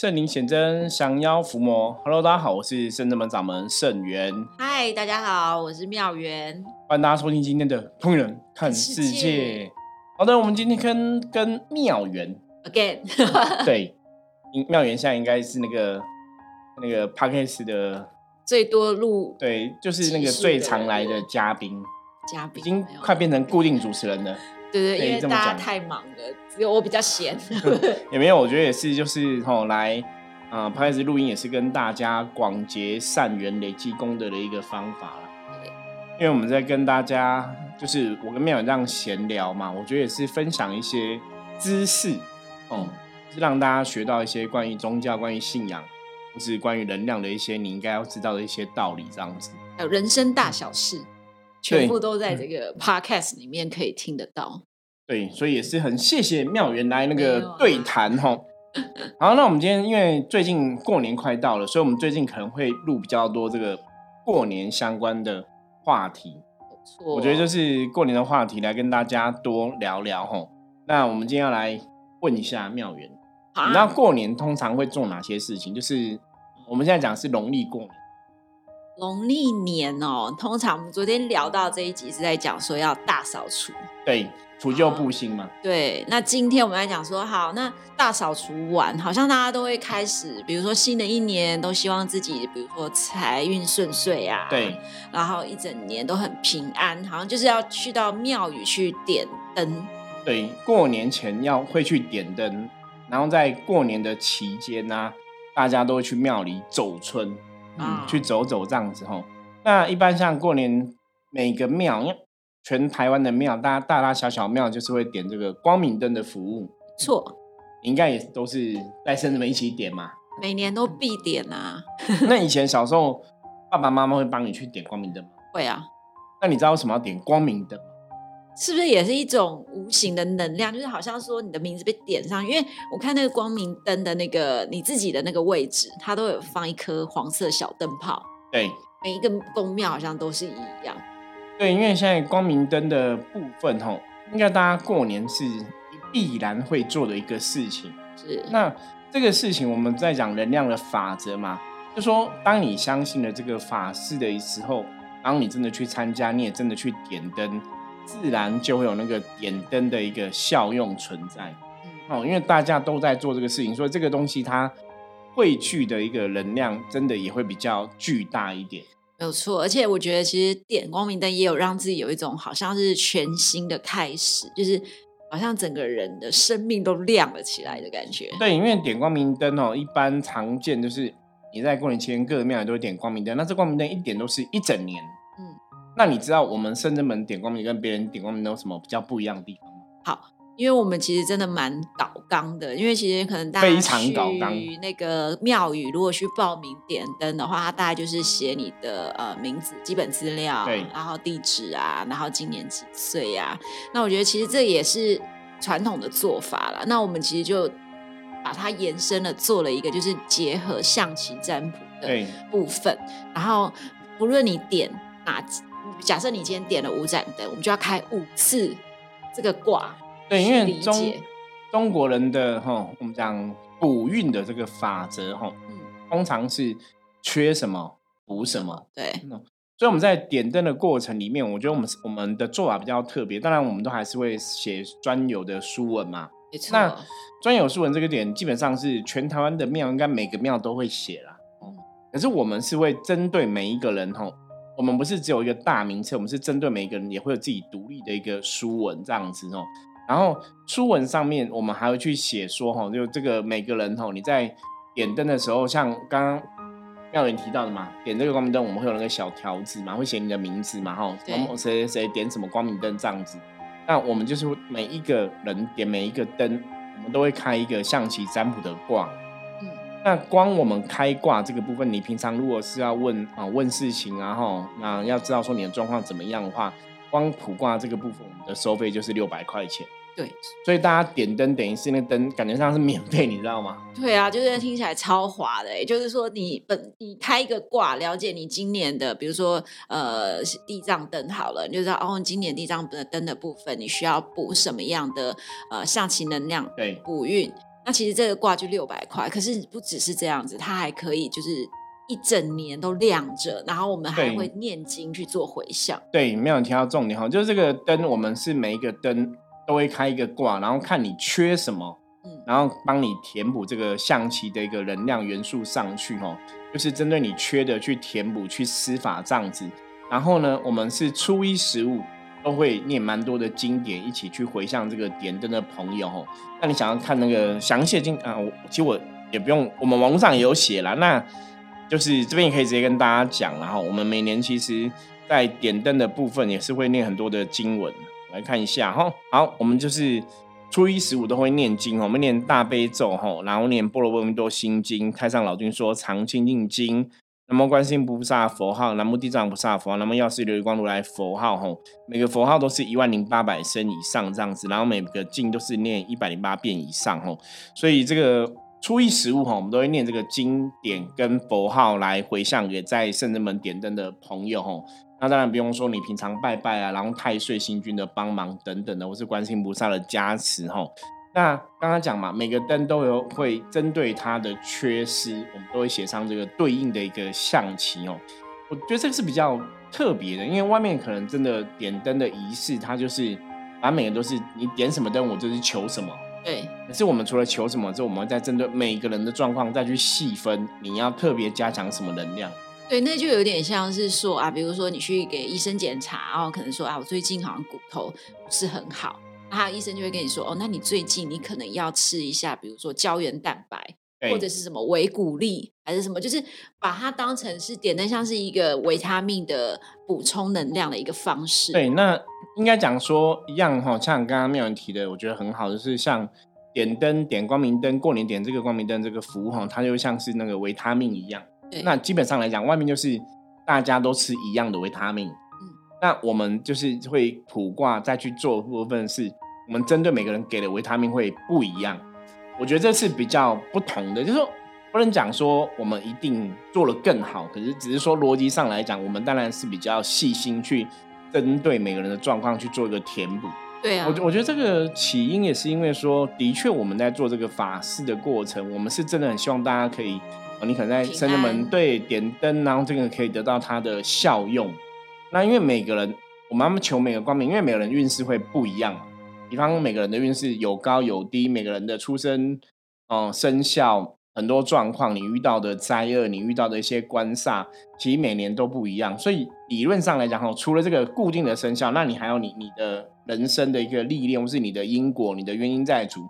圣灵显真，降妖伏魔。Hello，大家好，我是圣真门掌门圣元。嗨，大家好，我是妙元。欢迎大家收听今天的《通人看世界》。好的，我们今天跟跟妙元 again，对，妙元现在应该是那个那个 Podcast 的最多录，对，就是那个最常来的嘉宾，嘉宾已经快变成固定主持人了。对对，因为大家太忙了，只有我比较闲。也没有，我觉得也是，就是吼来啊，拍子录音也是跟大家广结善缘、累积功德的一个方法了。因为我们在跟大家，就是我跟妙远这样闲聊嘛，我觉得也是分享一些知识，哦，是让大家学到一些关于宗教、关于信仰，或是关于能量的一些你应该要知道的一些道理，这样子。还有人生大小事。全部都在这个 podcast 里面可以听得到。对，所以也是很谢谢妙元来那个对谈哈。好，那我们今天因为最近过年快到了，所以我们最近可能会录比较多这个过年相关的话题。我觉得就是过年的话题来跟大家多聊聊吼。那我们今天要来问一下妙元，你知道过年通常会做哪些事情？就是我们现在讲是农历过年。农历年哦，通常我们昨天聊到这一集是在讲说要大扫除，对，除旧布新嘛。对，那今天我们来讲说，好，那大扫除完，好像大家都会开始，比如说新的一年都希望自己，比如说财运顺遂啊，对，然后一整年都很平安，好像就是要去到庙宇去点灯。对，过年前要会去点灯，然后在过年的期间呢，大家都会去庙里走春。嗯，去走走这样子吼。那一般像过年，每个庙，全台湾的庙，大家大大小小庙就是会点这个光明灯的服务。错，应该也都是带孙子们一起点嘛。每年都必点啊。那以前小时候，爸爸妈妈会帮你去点光明灯吗？会啊。那你知道为什么要点光明灯？是不是也是一种无形的能量？就是好像说你的名字被点上，因为我看那个光明灯的那个你自己的那个位置，它都有放一颗黄色小灯泡。对，每一个宫庙好像都是一样。对，因为现在光明灯的部分，吼，应该大家过年是必然会做的一个事情。是。那这个事情我们在讲能量的法则嘛，就说当你相信了这个法事的时候，当你真的去参加，你也真的去点灯。自然就会有那个点灯的一个效用存在，哦，因为大家都在做这个事情，所以这个东西它汇聚的一个能量，真的也会比较巨大一点。没有错，而且我觉得其实点光明灯也有让自己有一种好像是全新的开始，就是好像整个人的生命都亮了起来的感觉。对，因为点光明灯哦，一般常见就是你在过年期间各个庙都会点光明灯，那这光明灯一点都是一整年。那你知道我们圣真门点光明跟别人点光明有什么比较不一样的地方吗？好，因为我们其实真的蛮搞纲的，因为其实可能大家去那个庙宇，如果去报名点灯的话，它大概就是写你的呃名字、基本资料，对，然后地址啊，然后今年几岁呀。那我觉得其实这也是传统的做法了。那我们其实就把它延伸了，做了一个就是结合象棋占卜的部分。然后不论你点哪。假设你今天点了五盏灯，我们就要开五次这个卦。对，因为中中国人的哈，我们讲补运的这个法则哈，嗯，通常是缺什么补什么。对，所以我们在点灯的过程里面，我觉得我们我们的做法比较特别。当然，我们都还是会写专有的书文嘛。没错。那专有书文这个点，基本上是全台湾的庙应该每个庙都会写啦。嗯。可是我们是会针对每一个人哈。我们不是只有一个大名册，我们是针对每一个人也会有自己独立的一个书文这样子哦。然后书文上面，我们还会去写说哈，就这个每个人哈，你在点灯的时候，像刚刚妙人提到的嘛，点这个光明灯，我们会有那个小条子嘛，会写你的名字嘛，哈，谁谁谁点什么光明灯这样子。那我们就是每一个人点每一个灯，我们都会开一个象棋占卜的卦。那光我们开挂这个部分，你平常如果是要问啊问事情啊哈，那要知道说你的状况怎么样的话，光普卦这个部分，我们的收费就是六百块钱。对，所以大家点灯等于是那灯感觉上是免费，你知道吗？对啊，就是听起来超划的，就是说你本你开一个卦，了解你今年的，比如说呃地藏灯好了，你就知道哦，今年地藏的灯的部分你需要补什么样的呃象棋能量，对，补运。那其实这个挂就六百块，可是不只是这样子，它还可以就是一整年都亮着，然后我们还对会念经去做回向。对，没有提到重点哈，就是这个灯，我们是每一个灯都会开一个卦，然后看你缺什么，嗯，然后帮你填补这个象棋的一个能量元素上去哦，就是针对你缺的去填补、去施法这样子。然后呢，我们是初一十五都会念蛮多的经典，一起去回向这个点灯的朋友哈。那你想要看那个详细的经啊，我其实我也不用，我们网络上也有写啦。那就是这边也可以直接跟大家讲，然后我们每年其实在点灯的部分也是会念很多的经文，来看一下哈。好，我们就是初一十五都会念经，我们念大悲咒哈，然后念般若波罗蜜多心经、太上老君说常清净经。南无观世音菩萨佛号，南无地藏菩萨佛号，南无药师琉璃光如来佛号，吼，每个佛号都是一万零八百声以上这样子，然后每个经都是念一百零八遍以上，吼，所以这个初一十五，吼，我们都会念这个经典跟佛号来回向给在圣人门点灯的朋友，吼。那当然不用说，你平常拜拜啊，然后太岁星君的帮忙等等的，或是观世音菩萨的加持，吼。那刚刚讲嘛，每个灯都有会针对它的缺失，我们都会写上这个对应的一个象棋哦。我觉得这个是比较特别的，因为外面可能真的点灯的仪式，它就是反正每个都是你点什么灯，我就是求什么。对，可是我们除了求什么之后，我们会再针对每个人的状况再去细分，你要特别加强什么能量。对，那就有点像是说啊，比如说你去给医生检查，然后可能说啊，我最近好像骨头不是很好。他医生就会跟你说，哦，那你最近你可能要吃一下，比如说胶原蛋白，或者是什么维骨力，还是什么，就是把它当成是点灯，像是一个维他命的补充能量的一个方式。对，那应该讲说一样哈，像刚刚妙人提的，我觉得很好，就是像点灯、点光明灯，过年点这个光明灯这个服务哈，它就像是那个维他命一样。那基本上来讲，外面就是大家都吃一样的维他命。那我们就是会卜卦再去做部分，是我们针对每个人给的维他命会不一样。我觉得这是比较不同的，就是说不能讲说我们一定做了更好，可是只是说逻辑上来讲，我们当然是比较细心去针对每个人的状况去做一个填补。对啊，我我觉得这个起因也是因为说，的确我们在做这个法事的过程，我们是真的很希望大家可以，你可能在生日门对点灯，然后这个可以得到它的效用。那因为每个人，我们要求每个光明，因为每个人运势会不一样。比方每个人的运势有高有低，每个人的出生，嗯，生肖很多状况，你遇到的灾厄，你遇到的一些官煞，其实每年都不一样。所以理论上来讲，哈，除了这个固定的生肖，那你还有你你的人生的一个历练，或是你的因果、你的原因在主，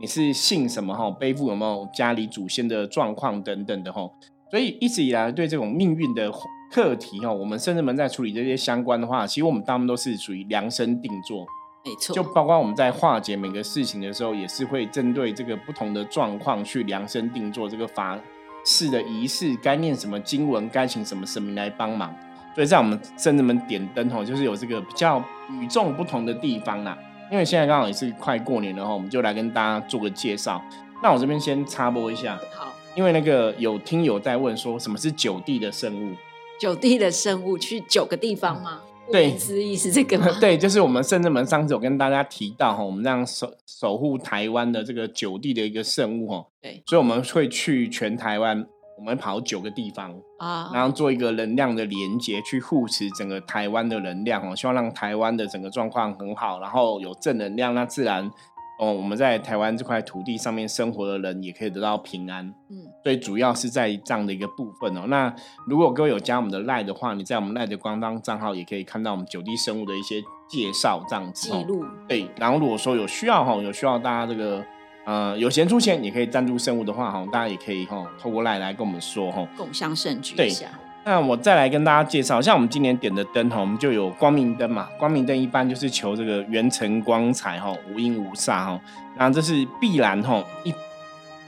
你是信什么哈？背负有没有家里祖先的状况等等的哈？所以一直以来对这种命运的课题哈，我们甚至们在处理这些相关的话，其实我们大部分都是属于量身定做。没错，就包括我们在化解每个事情的时候，也是会针对这个不同的状况去量身定做这个法事的仪式，该念什么经文，该请什么神明来帮忙。所以在我们圣人们点灯吼，就是有这个比较与众不同的地方啦。因为现在刚好也是快过年了吼，我们就来跟大家做个介绍。那我这边先插播一下，好，因为那个有听友在问说，什么是九地的圣物？九地的生物去九个地方吗？对，之意是这个吗？对，就是我们圣人门上次有跟大家提到哈，我们让守守护台湾的这个九地的一个圣物哈。对，所以我们会去全台湾，我们跑九个地方啊，然后做一个能量的连接，去护持整个台湾的能量哦，希望让台湾的整个状况很好，然后有正能量，那自然哦，我们在台湾这块土地上面生活的人也可以得到平安。嗯，所以主要是在这样的一个部分哦。那如果各位有加我们的赖的话，你在我们赖的官方账号也可以看到我们九地生物的一些介绍，这样子记录。对，然后如果说有需要哈，有需要大家这个呃有钱出钱也可以赞助生物的话哈，大家也可以哈透过赖来跟我们说哈，共享盛举一下。那我再来跟大家介绍，像我们今年点的灯哈，我们就有光明灯嘛。光明灯一般就是求这个元辰光彩哈，无阴无煞哈。那这是必然哈，一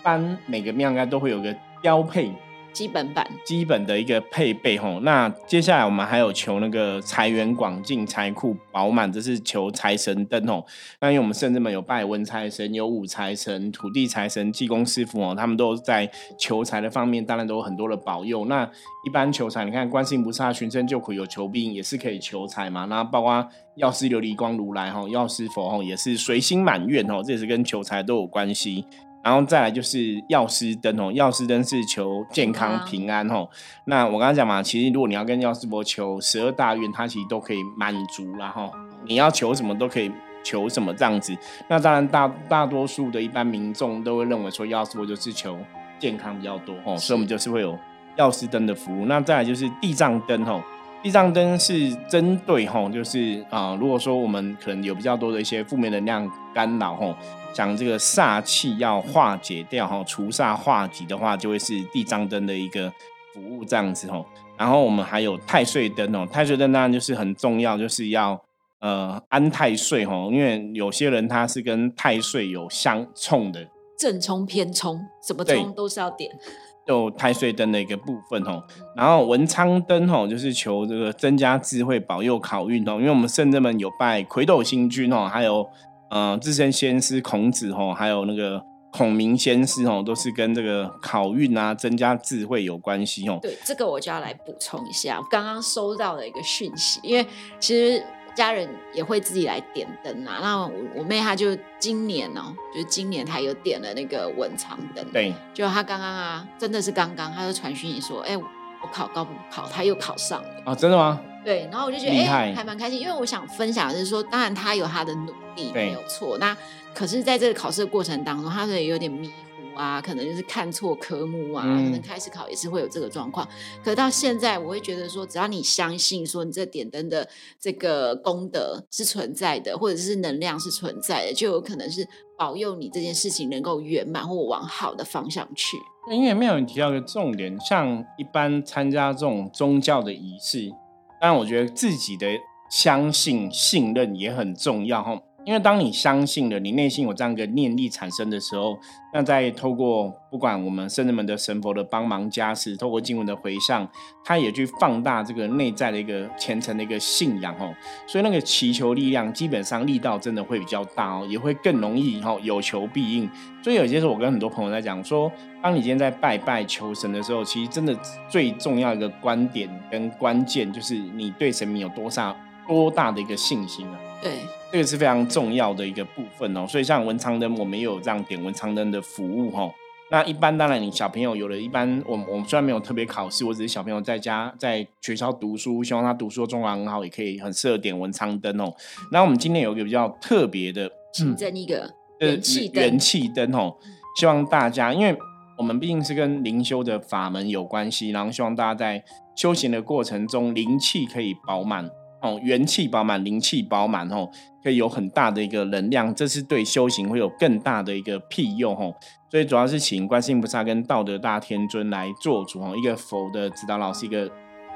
般每个庙应该都会有个标配。基本版基本的一个配备吼，那接下来我们还有求那个财源广进、财库饱满，这是求财神灯吼。那因为我们甚至们有拜文财神、有武财神、土地财神、济公师傅哦，他们都在求财的方面，当然都有很多的保佑。那一般求财，你看观世音菩萨寻声救苦有求必应，也是可以求财嘛。那包括药师琉璃光如来吼，药师佛吼也是随心满愿吼，这也是跟求财都有关系。然后再来就是药师灯哦，药师灯是求健康平安哦。那我刚刚讲嘛，其实如果你要跟药师佛求十二大愿，它其实都可以满足然后你要求什么都可以求什么这样子。那当然大大多数的一般民众都会认为说药师佛就是求健康比较多哦，所以我们就是会有药师灯的服务。那再来就是地藏灯哦，地藏灯是针对吼，就是啊，如果说我们可能有比较多的一些负面能量干扰吼。讲这个煞气要化解掉哈，除煞化吉的话，就会是地藏灯的一个服务这样子吼。然后我们还有太岁灯哦，太岁灯当然就是很重要，就是要呃安太岁吼，因为有些人他是跟太岁有相冲的，正冲偏冲，什么冲都是要点。就太岁灯的一个部分哦。然后文昌灯吼，就是求这个增加智慧，保佑考运哦。因为我们圣人们有拜魁斗星君哦，还有。呃，自身先师孔子吼，还有那个孔明先师吼，都是跟这个考运啊、增加智慧有关系哦。对，这个我就要来补充一下，刚刚收到的一个讯息，因为其实家人也会自己来点灯啊。那我我妹她就今年哦，就今年她有点了那个文昌灯，对，就她刚刚啊，真的是刚刚，她就传讯息说，哎，我考高不考，她又考上了啊，真的吗？对，然后我就觉得哎，还蛮开心，因为我想分享的是说，当然她有她的努力没有错，那可是在这个考试的过程当中，她也有点迷糊啊，可能就是看错科目啊，可能开始考也是会有这个状况。可到现在，我会觉得说，只要你相信说你这点灯的这个功德是存在的，或者是能量是存在的，就有可能是保佑你这件事情能够圆满或往好的方向去。因为没有人提到一个重点，像一般参加这种宗教的仪式。但我觉得自己的相信、信任也很重要哈。因为当你相信了，你内心有这样一个念力产生的时候，那在透过不管我们圣人们的神佛的帮忙加持，透过经文的回向，它也去放大这个内在的一个虔诚的一个信仰哦。所以那个祈求力量，基本上力道真的会比较大哦，也会更容易哈有求必应。所以有些时候我跟很多朋友在讲说，当你今天在拜拜求神的时候，其实真的最重要一个观点跟关键，就是你对神明有多少多大的一个信心啊。对，这个是非常重要的一个部分哦。所以像文昌灯，我们也有这样点文昌灯的服务哈。那一般当然，你小朋友有了一般，我我们虽然没有特别考试，我只是小朋友在家在学校读书，希望他读书状况很好，也可以很适合点文昌灯哦。那我们今天有一个比较特别的，请增一个元气灯，元气灯哦。希望大家，因为我们毕竟是跟灵修的法门有关系，然后希望大家在修行的过程中灵气可以饱满。哦，元气饱满，灵气饱满，哦，可以有很大的一个能量，这是对修行会有更大的一个庇佑，哦。所以主要是请观世音菩萨跟道德大天尊来做主，哦，一个佛的指导老师，一个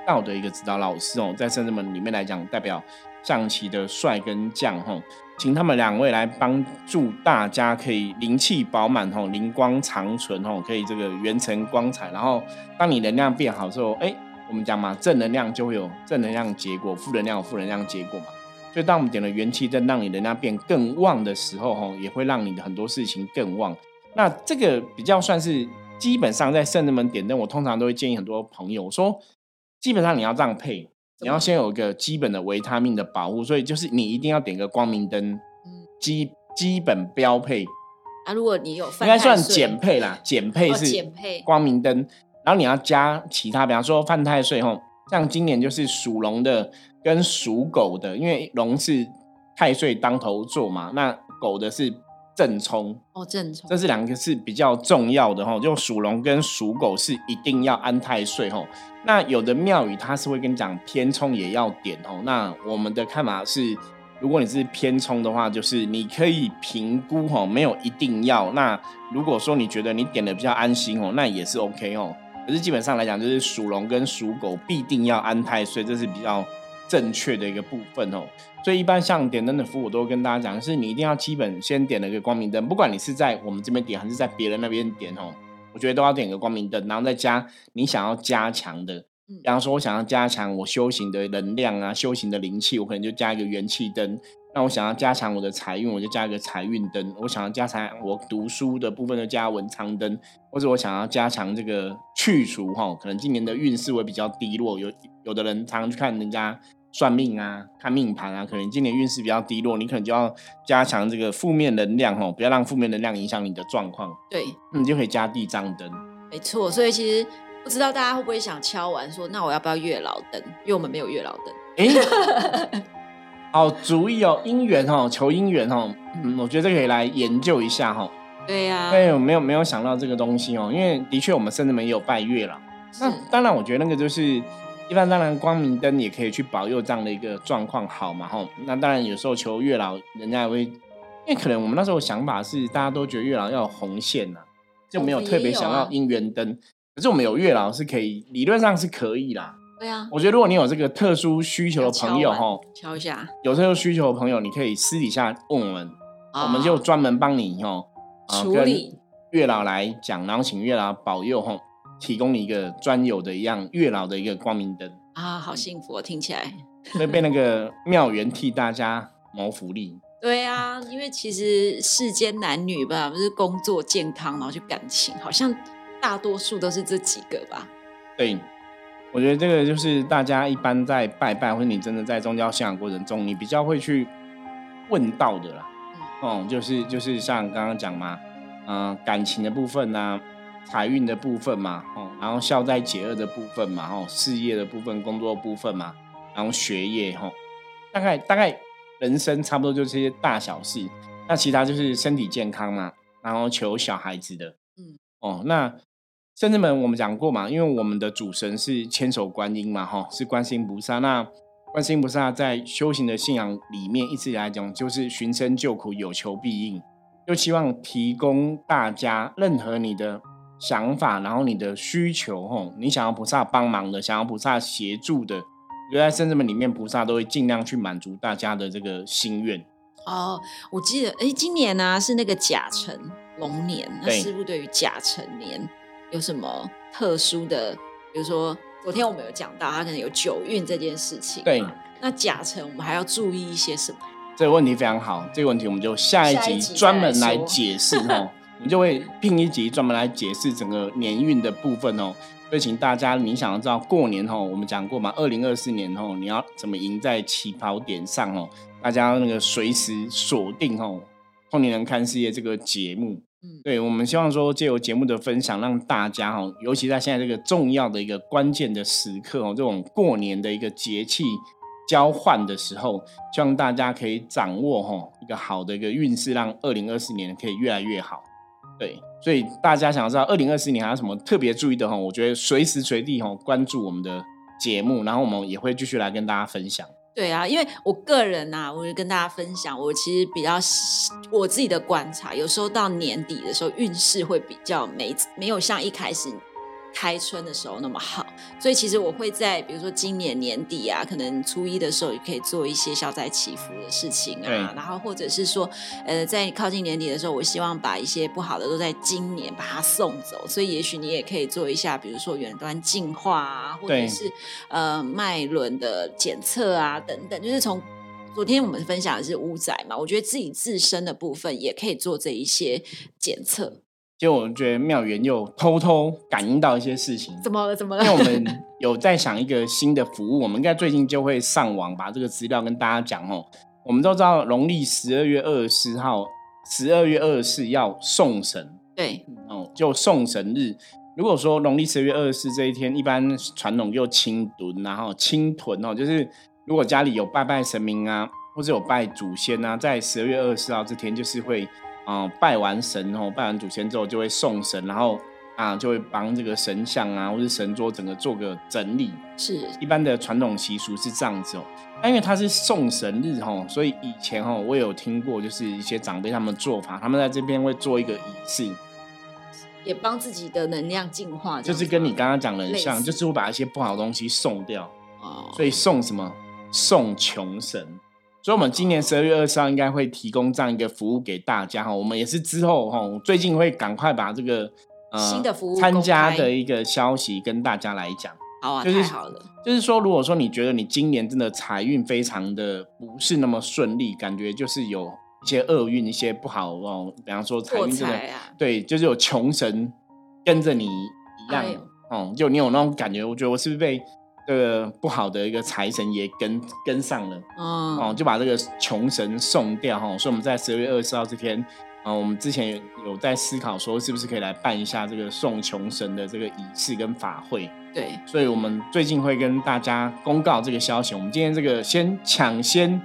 道的一个指导老师，哦，在圣人们里面来讲，代表象棋的帅跟将，哦，请他们两位来帮助大家，可以灵气饱满，哦，灵光长存，哦，可以这个元成光彩，然后当你能量变好之后，哎。我们讲嘛，正能量就会有正能量结果，负能量有负能量结果嘛。所以当我们点了元气灯，让你能量变更旺的时候，哈，也会让你的很多事情更旺。那这个比较算是基本上在圣人们点灯，我通常都会建议很多朋友说，基本上你要这样配，你要先有一个基本的维他命的保护，所以就是你一定要点个光明灯，嗯，基基本标配。啊，如果你有应该算减配啦，减配是减配光明灯。然后你要加其他，比方说犯太岁吼，像今年就是属龙的跟属狗的，因为龙是太岁当头坐嘛，那狗的是正冲哦，正冲，这是两个是比较重要的吼，就属龙跟属狗是一定要安太岁吼。那有的庙宇它是会跟你讲偏冲也要点吼，那我们的看法是，如果你是偏冲的话，就是你可以评估吼，没有一定要。那如果说你觉得你点的比较安心哦，那也是 OK 哦。可是基本上来讲，就是属龙跟属狗必定要安太岁，这是比较正确的一个部分哦。所以一般像点灯的服务，我都跟大家讲，是你一定要基本先点了一个光明灯，不管你是在我们这边点还是在别人那边点哦，我觉得都要点个光明灯，然后再加你想要加强的，比方说我想要加强我修行的能量啊，修行的灵气，我可能就加一个元气灯。那我想要加强我的财运，我就加一个财运灯；我想要加强我读书的部分，就加文昌灯；或者我想要加强这个去除哈，可能今年的运势会比较低落。有有的人常常去看人家算命啊、看命盘啊，可能今年运势比较低落，你可能就要加强这个负面能量哈，不要让负面能量影响你的状况。对，你就可以加地藏灯。没错，所以其实不知道大家会不会想敲完说，那我要不要月老灯？因为我们没有月老灯。哎，好主意哦，姻缘哦，求姻缘哦，嗯，我觉得可以来研究一下哈。对呀，对，我没有没有想到这个东西哦，因为的确我们甚至没有拜月老。那当然，我觉得那个就是一般，当然光明灯也可以去保佑这样的一个状况好嘛，吼。那当然有时候求月老，人家也会，因为可能我们那时候想法是大家都觉得月老要有红线呐，就没有特别想要姻缘灯。可是我们有月老是可以，理论上是可以啦。对啊，我觉得如果你有这个特殊需求的朋友，哈，敲一下，有特殊需求的朋友，你可以私底下问我们，我们就专门帮你，哦，处理月老来讲，然后请月老保佑，吼。提供你一个专有的一样月老的一个光明灯啊，好幸福哦！听起来会被那个庙员替大家谋福利。对啊，因为其实世间男女吧，不是工作、健康，然后就感情，好像大多数都是这几个吧。对，我觉得这个就是大家一般在拜拜，或者你真的在宗教信仰过程中，你比较会去问到的啦。哦，就是就是像刚刚讲嘛，嗯，感情的部分呢。财运的部分嘛，哦，然后孝在解厄的部分嘛，哦，事业的部分、工作部分嘛，然后学业，哈，大概大概人生差不多就这些大小事。那其他就是身体健康嘛，然后求小孩子的，嗯，哦，那圣至门我们讲过嘛，因为我们的主神是千手观音嘛，哈，是观世音菩萨。那观世音菩萨在修行的信仰里面，一直以来讲就是寻声救苦，有求必应，就希望提供大家任何你的。想法，然后你的需求，吼，你想要菩萨帮忙的，想要菩萨协助的，就在圣至门里面，菩萨都会尽量去满足大家的这个心愿。哦，我记得，哎，今年呢是那个甲辰龙年，那师傅对于甲辰年有什么特殊的？比如说，昨天我们有讲到，他可能有九运这件事情。对，那甲辰我们还要注意一些什么？这个问题非常好，这个问题我们就下一集专门来解释哦。我们就会拼一集专门来解释整个年运的部分哦，所以请大家你想要知道过年哦，我们讲过嘛，二零二四年哦，你要怎么赢在起跑点上哦，大家那个随时锁定哦，后年人看事业这个节目，对我们希望说借由节目的分享，让大家哦，尤其在现在这个重要的一个关键的时刻哦，这种过年的一个节气交换的时候，希望大家可以掌握哈一个好的一个运势，让二零二四年可以越来越好。对，所以大家想要知道二零二四年还有什么特别注意的哈？我觉得随时随地哈关注我们的节目，然后我们也会继续来跟大家分享。对啊，因为我个人呐，我就跟大家分享，我其实比较我自己的观察，有时候到年底的时候运势会比较没没有像一开始。开春的时候那么好，所以其实我会在比如说今年年底啊，可能初一的时候也可以做一些消灾祈福的事情啊，然后或者是说，呃，在靠近年底的时候，我希望把一些不好的都在今年把它送走，所以也许你也可以做一下，比如说远端净化啊，或者是呃脉轮的检测啊等等，就是从昨天我们分享的是五仔嘛，我觉得自己自身的部分也可以做这一些检测。就我觉得妙缘又偷偷感应到一些事情，怎么了？怎么了？因为我们有在想一个新的服务，我们应该最近就会上网把这个资料跟大家讲哦。我们都知道农历十二月二十四号，十二月二十四要送神，对，哦，就送神日。如果说农历十二月二十四这一天，一般传统又清屯，然后清囤哦，就是如果家里有拜拜神明啊，或者有拜祖先啊，在十二月二十四号这天，就是会。啊，拜完神哦，拜完祖先之后就会送神，然后啊就会帮这个神像啊或是神桌整个做个整理。是，一般的传统习俗是这样子哦。那因为它是送神日哦，所以以前哦我有听过，就是一些长辈他们做法，他们在这边会做一个仪式，也帮自己的能量净化。就是跟你刚刚讲的很像，就是会把一些不好的东西送掉。哦。所以送什么？送穷神。所以，我们今年十二月二十号应该会提供这样一个服务给大家哈。我们也是之后哈，最近会赶快把这个呃新的服务参加的一个消息跟大家来讲。好啊，太好了。就是说，如果说你觉得你今年真的财运非常的不是那么顺利，感觉就是有一些厄运、一些不好哦，比方说财运真的对，就是有穷神跟着你一样哦，就你有那种感觉。我觉得我是不是被这个不好的一个财神也跟跟上了，嗯，哦，就把这个穷神送掉哈。所以我们在十二月二十号这天，啊，我们之前有有在思考说，是不是可以来办一下这个送穷神的这个仪式跟法会。对，所以我们最近会跟大家公告这个消息。我们今天这个先抢先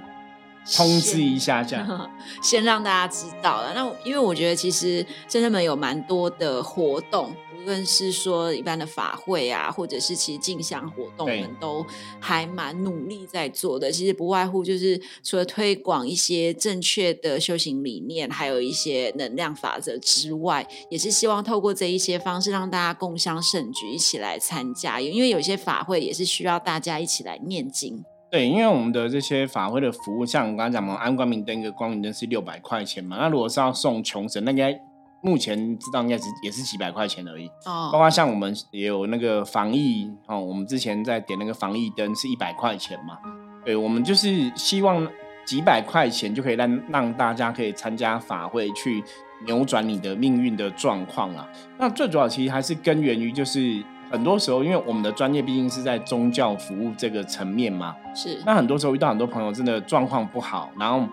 通知一下，这样 先让大家知道了。那因为我觉得其实真正们有蛮多的活动。无论是说一般的法会啊，或者是其实进香活动，我们都还蛮努力在做的。其实不外乎就是除了推广一些正确的修行理念，还有一些能量法则之外，也是希望透过这一些方式，让大家共襄盛举，一起来参加。因为有些法会也是需要大家一起来念经。对，因为我们的这些法会的服务，像我刚刚讲嘛，安光明灯一个光明灯是六百块钱嘛，那如果是要送穷神，那应该。目前知道应该是也是几百块钱而已，哦，包括像我们也有那个防疫哦，我们之前在点那个防疫灯是一百块钱嘛，对，我们就是希望几百块钱就可以让让大家可以参加法会去扭转你的命运的状况啊。那最主要其实还是根源于就是很多时候，因为我们的专业毕竟是在宗教服务这个层面嘛，是，那很多时候遇到很多朋友真的状况不好，然后。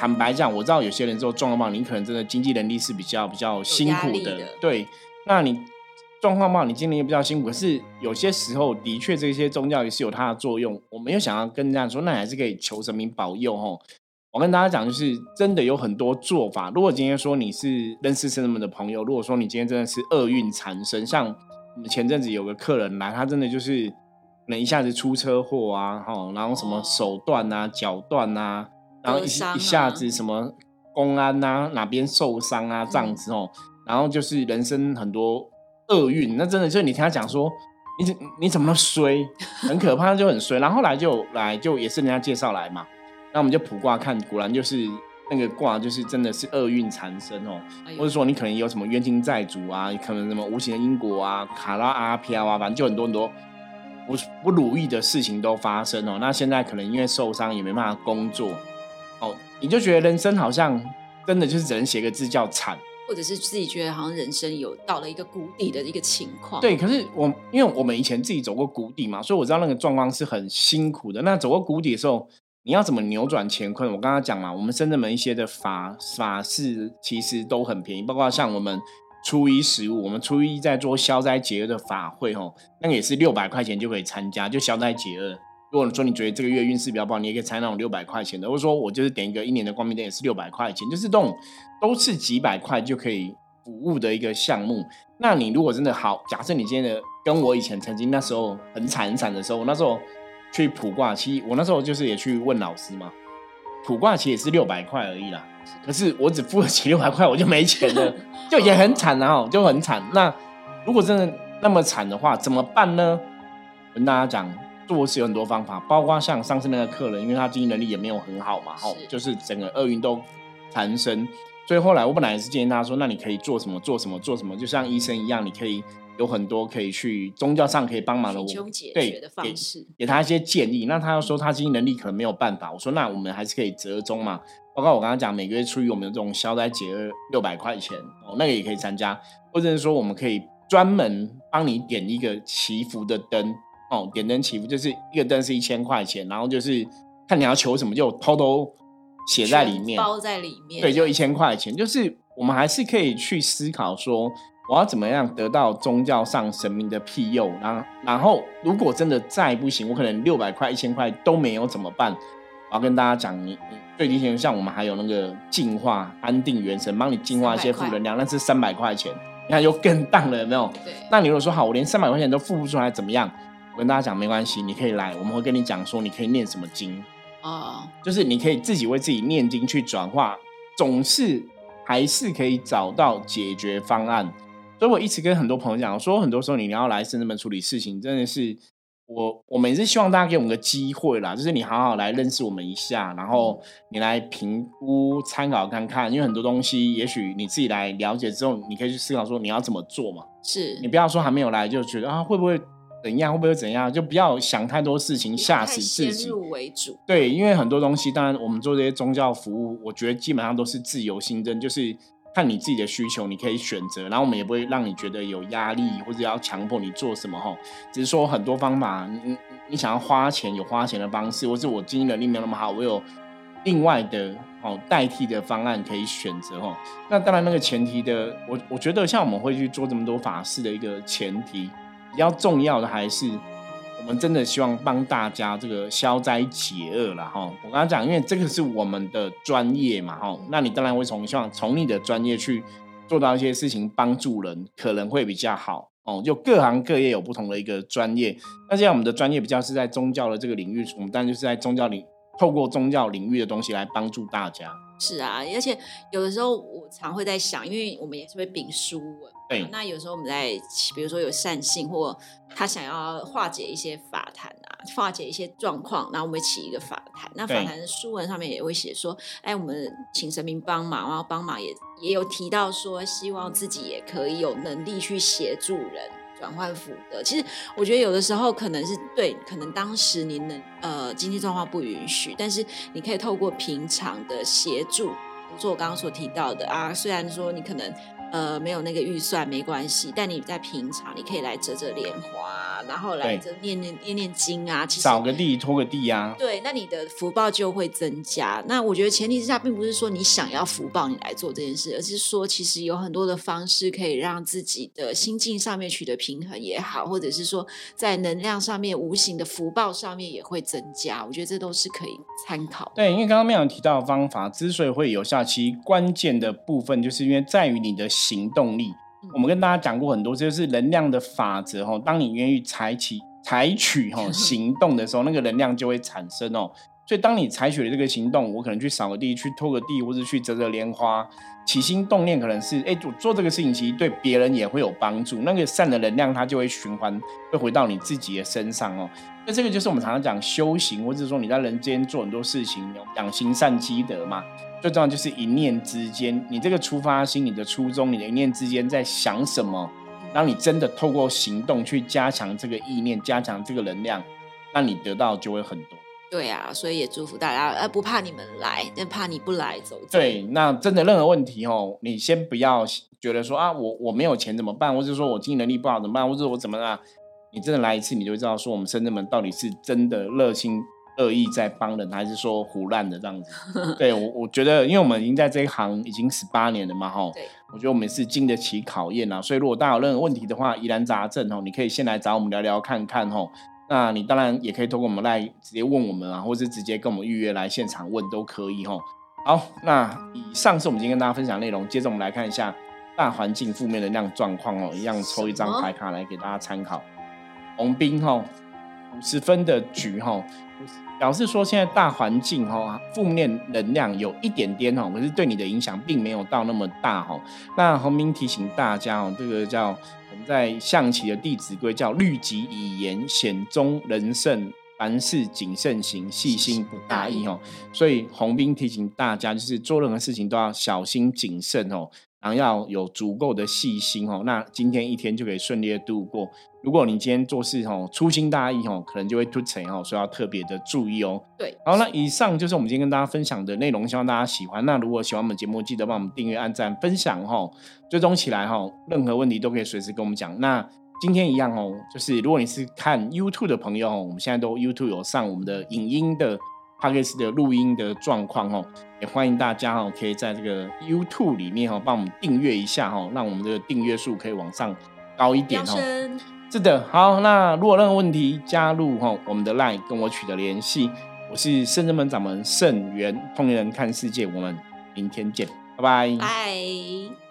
坦白讲，我知道有些人做状况不好，你可能真的经济能力是比较比较辛苦的。对，那你状况不好，你经历也比较辛苦。可是有些时候，的确这些宗教也是有它的作用。我们又想要跟人家说，那还是可以求神明保佑吼。我跟大家讲，就是真的有很多做法。如果今天说你是认识神人们的朋友，如果说你今天真的是厄运缠身，像前阵子有个客人来，他真的就是可能一下子出车祸啊，哈，然后什么手断啊、脚断啊。然后一一下子什么公安呐哪边受伤啊这样子哦，然后就是人生很多厄运，那真的就是你听他讲说，你怎你怎么衰，很可怕，就很衰。然后后来就来就也是人家介绍来嘛，那我们就卜卦看，果然就是那个卦就是真的是厄运缠身哦，或者说你可能有什么冤亲债主啊，可能什么无形的因果啊，卡拉阿飘啊，反正就很多很多不不如意的事情都发生哦。那现在可能因为受伤也没办法工作。哦，你就觉得人生好像真的就是只能写个字叫惨，或者是自己觉得好像人生有到了一个谷底的一个情况。对，可是我因为我们以前自己走过谷底嘛，所以我知道那个状况是很辛苦的。那走过谷底的时候，你要怎么扭转乾坤？我刚刚讲嘛，我们深圳门一些的法法事其实都很便宜，包括像我们初一十五，我们初一在做消灾解厄的法会，吼，那个也是六百块钱就可以参加，就消灾解厄。如果你说你觉得这个月运势比较不好，你也可以参那种六百块钱的，或者说我就是点一个一年的光明灯也是六百块钱，就是这种都是几百块就可以服务的一个项目。那你如果真的好，假设你今天的跟我以前曾经那时候很惨很惨的时候，那时候去卜卦，其实我那时候就是也去问老师嘛，卜卦其实也是六百块而已啦。可是我只付得起 六百块，我就没钱了，就也很惨啊，就很惨。那如果真的那么惨的话，怎么办呢？跟大家讲。做事有很多方法，包括像上次那个客人，因为他经济能力也没有很好嘛，吼，就是整个厄运都缠身。所以后来我本来也是建议他说，那你可以做什么，做什么，做什么，就像医生一样，你可以有很多可以去宗教上可以帮忙的，对，给给他一些建议。那他又说他经济能力可能没有办法，我说那我们还是可以折中嘛。包括我刚刚讲，每个月出于我们的这种消灾解厄六百块钱哦，那个也可以参加，或者是说我们可以专门帮你点一个祈福的灯。哦，点灯祈福就是一个灯是一千块钱，然后就是看你要求什么，就偷偷写在里面，包在里面。对，就一千块钱。就是我们还是可以去思考说，我要怎么样得到宗教上神明的庇佑。然后，然后如果真的再不行，我可能六百块、一千块都没有怎么办？我要跟大家讲，你你最低限像我们还有那个净化、安定元神，帮你净化一些负能量，那是三百块钱，你看又更淡了，有没有？对。那你如果说好，我连三百块钱都付不出来，怎么样？我跟大家讲没关系，你可以来，我们会跟你讲说你可以念什么经哦，就是你可以自己为自己念经去转化，总是还是可以找到解决方案。所以我一直跟很多朋友讲说，很多时候你要来深圳门处理事情，真的是我我们也是希望大家给我们个机会啦，就是你好好来认识我们一下，然后你来评估参考看看，因为很多东西也许你自己来了解之后，你可以去思考说你要怎么做嘛。是你不要说还没有来就觉得啊会不会。怎样会不会怎样？就不要想太多事情，吓死自己。入为主。对，因为很多东西，当然我们做这些宗教服务，我觉得基本上都是自由新增，就是看你自己的需求，你可以选择。然后我们也不会让你觉得有压力，或者要强迫你做什么哈。只是说很多方法，你你想要花钱有花钱的方式，或是我经济能力没有那么好，我有另外的哦代替的方案可以选择哦。那当然，那个前提的，我我觉得像我们会去做这么多法事的一个前提，比较重要的还是我们真的希望帮大家这个消灾解厄了哈。我刚刚讲，因为这个是我们的专业嘛哈，那你当然会从希望从你的专业去做到一些事情，帮助人可能会比较好。哦，就各行各业有不同的一个专业，那现在我们的专业比较是在宗教的这个领域，我们当然就是在宗教领，透过宗教领域的东西来帮助大家。是啊，而且有的时候我常会在想，因为我们也是会秉书文。对，那有时候我们在，比如说有善信或他想要化解一些法坛啊，化解一些状况，然后我们起一个法坛。那法坛的书文上面也会写说，哎，我们请神明帮忙，然后帮忙也也有提到说，希望自己也可以有能力去协助人转换福德。其实我觉得有的时候可能是对，可能当时您的呃经济状况不允许，但是你可以透过平常的协助，做我刚刚所提到的啊，虽然说你可能。呃，没有那个预算没关系，但你在平常你可以来折折莲花，然后来这念念念念经啊，其实扫个地拖个地啊，对，那你的福报就会增加。那我觉得前提之下，并不是说你想要福报你来做这件事，而是说其实有很多的方式可以让自己的心境上面取得平衡也好，或者是说在能量上面无形的福报上面也会增加。我觉得这都是可以参考。对，因为刚刚妙有提到的方法之所以会有效，其关键的部分就是因为在于你的。行动力，我们跟大家讲过很多，就是能量的法则哈。当你愿意采取采取哈 行动的时候，那个能量就会产生哦。所以当你采取了这个行动，我可能去扫个地，去拖个地，或者去折折莲花，起心动念可能是哎，我做这个事情，其实对别人也会有帮助。那个善的能量它就会循环，会回到你自己的身上哦。那这个就是我们常常讲修行，或者说你在人间做很多事情，养行善积德嘛。最重要就是一念之间，你这个出发心、你的初衷、你的一念之间在想什么，让你真的透过行动去加强这个意念、加强这个能量，那你得到就会很多。对啊，所以也祝福大家，呃，不怕你们来，但怕你不来走。对，那真的任何问题哦，你先不要觉得说啊，我我没有钱怎么办，或者说我经济能力不好怎么办，或者我怎么啦？你真的来一次，你就知道说我们深圳门到底是真的热心。恶意在帮人，还是说胡乱的这样子？对我，我觉得，因为我们已经在这一行已经十八年了嘛，哈。对。我觉得我们是经得起考验啊，所以如果大家有任何问题的话，疑难杂症哦，你可以先来找我们聊聊看看哦。那你当然也可以通过我们来直接问我们啊，或者直接跟我们预约来现场问都可以哦。好，那以上是我们今天跟大家分享内容，接着我们来看一下大环境负面能量状况哦，一样抽一张牌卡来给大家参考。红兵哈，五十分的局哈。表示说，现在大环境哈，负面能量有一点点哈，可是对你的影响并没有到那么大哈。那洪明提醒大家哦，这个叫我们在象棋的《弟子规》叫“律己以严，险中人胜，凡事谨慎行，细心不大意”哦。所以洪斌提醒大家，就是做任何事情都要小心谨慎哦。然后要有足够的细心哦，那今天一天就可以顺利的度过。如果你今天做事哦粗心大意哦，可能就会突成哦，所以要特别的注意哦。对，好，那以上就是我们今天跟大家分享的内容，希望大家喜欢。那如果喜欢我们节目，记得帮我们订阅、按赞、分享哦，追踪起来哈。任何问题都可以随时跟我们讲。那今天一样哦，就是如果你是看 YouTube 的朋友哦，我们现在都 YouTube 有上我们的影音的。P o d c 的录音的状况哦，也欢迎大家哦，可以在这个 YouTube 里面哦，帮我们订阅一下哦，让我们的订阅数可以往上高一点哦。是的，好，那如果任何问题，加入哈我们的 LINE 跟我取得联系。我是圣人门掌门圣元，通灵人看世界，我们明天见，拜拜。拜。